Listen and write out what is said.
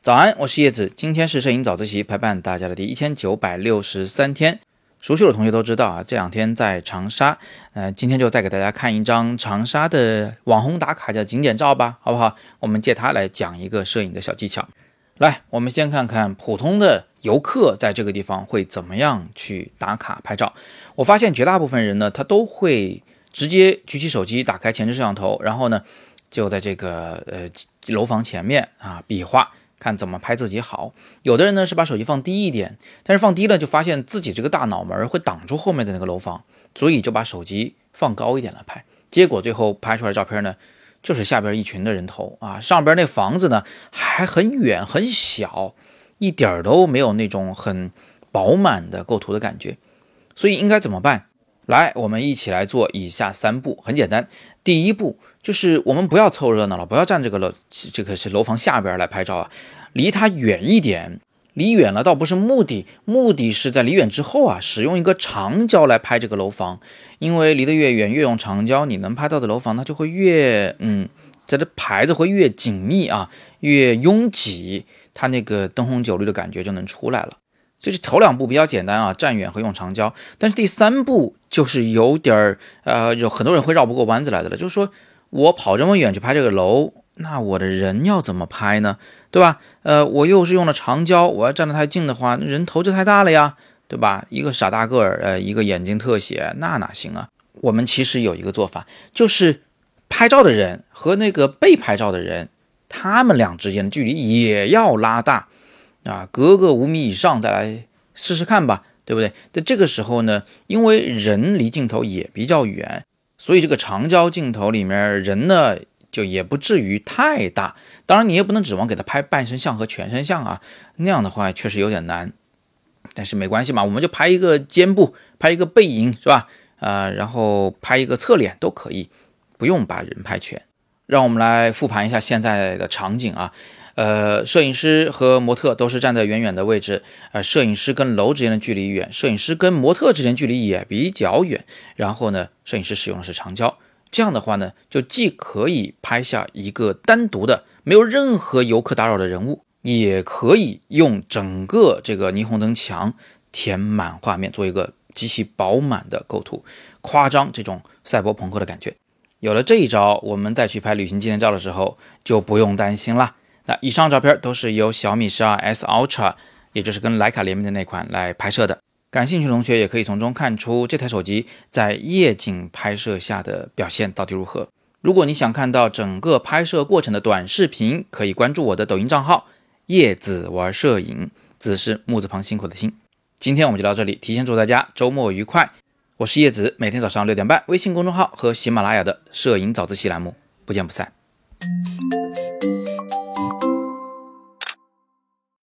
早安，我是叶子，今天是摄影早自习陪伴大家的第一千九百六十三天。熟悉我的同学都知道啊，这两天在长沙，呃，今天就再给大家看一张长沙的网红打卡的景点照吧，好不好？我们借它来讲一个摄影的小技巧。来，我们先看看普通的游客在这个地方会怎么样去打卡拍照。我发现绝大部分人呢，他都会直接举起手机，打开前置摄像头，然后呢，就在这个呃楼房前面啊比划。看怎么拍自己好，有的人呢是把手机放低一点，但是放低了就发现自己这个大脑门会挡住后面的那个楼房，所以就把手机放高一点来拍，结果最后拍出来照片呢，就是下边一群的人头啊，上边那房子呢还很远很小，一点都没有那种很饱满的构图的感觉，所以应该怎么办？来，我们一起来做以下三步，很简单。第一步就是我们不要凑热闹了，不要站这个楼，这个是楼房下边来拍照啊，离它远一点。离远了倒不是目的，目的是在离远之后啊，使用一个长焦来拍这个楼房，因为离得越远，越用长焦，你能拍到的楼房它就会越嗯，它的牌子会越紧密啊，越拥挤，它那个灯红酒绿的感觉就能出来了。所以头两步比较简单啊，站远和用长焦。但是第三步就是有点儿呃，有很多人会绕不过弯子来的了。就是说我跑这么远去拍这个楼，那我的人要怎么拍呢？对吧？呃，我又是用了长焦，我要站得太近的话，人头就太大了呀，对吧？一个傻大个儿，呃，一个眼睛特写，那哪行啊？我们其实有一个做法，就是拍照的人和那个被拍照的人，他们俩之间的距离也要拉大。啊，隔个五米以上再来试试看吧，对不对？在这个时候呢，因为人离镜头也比较远，所以这个长焦镜头里面人呢就也不至于太大。当然，你也不能指望给他拍半身像和全身像啊，那样的话确实有点难。但是没关系嘛，我们就拍一个肩部，拍一个背影，是吧？啊，然后拍一个侧脸都可以，不用把人拍全。让我们来复盘一下现在的场景啊。呃，摄影师和模特都是站在远远的位置，呃，摄影师跟楼之间的距离远，摄影师跟模特之间距离也比较远。然后呢，摄影师使用的是长焦，这样的话呢，就既可以拍下一个单独的没有任何游客打扰的人物，也可以用整个这个霓虹灯墙填满画面，做一个极其饱满的构图，夸张这种赛博朋克的感觉。有了这一招，我们再去拍旅行纪念照的时候就不用担心啦。那以上照片都是由小米十二 S Ultra，也就是跟徕卡联名的那款来拍摄的。感兴趣的同学也可以从中看出这台手机在夜景拍摄下的表现到底如何。如果你想看到整个拍摄过程的短视频，可以关注我的抖音账号“叶子玩摄影”，子是木字旁辛苦的辛。今天我们就到这里，提前祝大家周末愉快。我是叶子，每天早上六点半，微信公众号和喜马拉雅的摄影早自习栏目不见不散。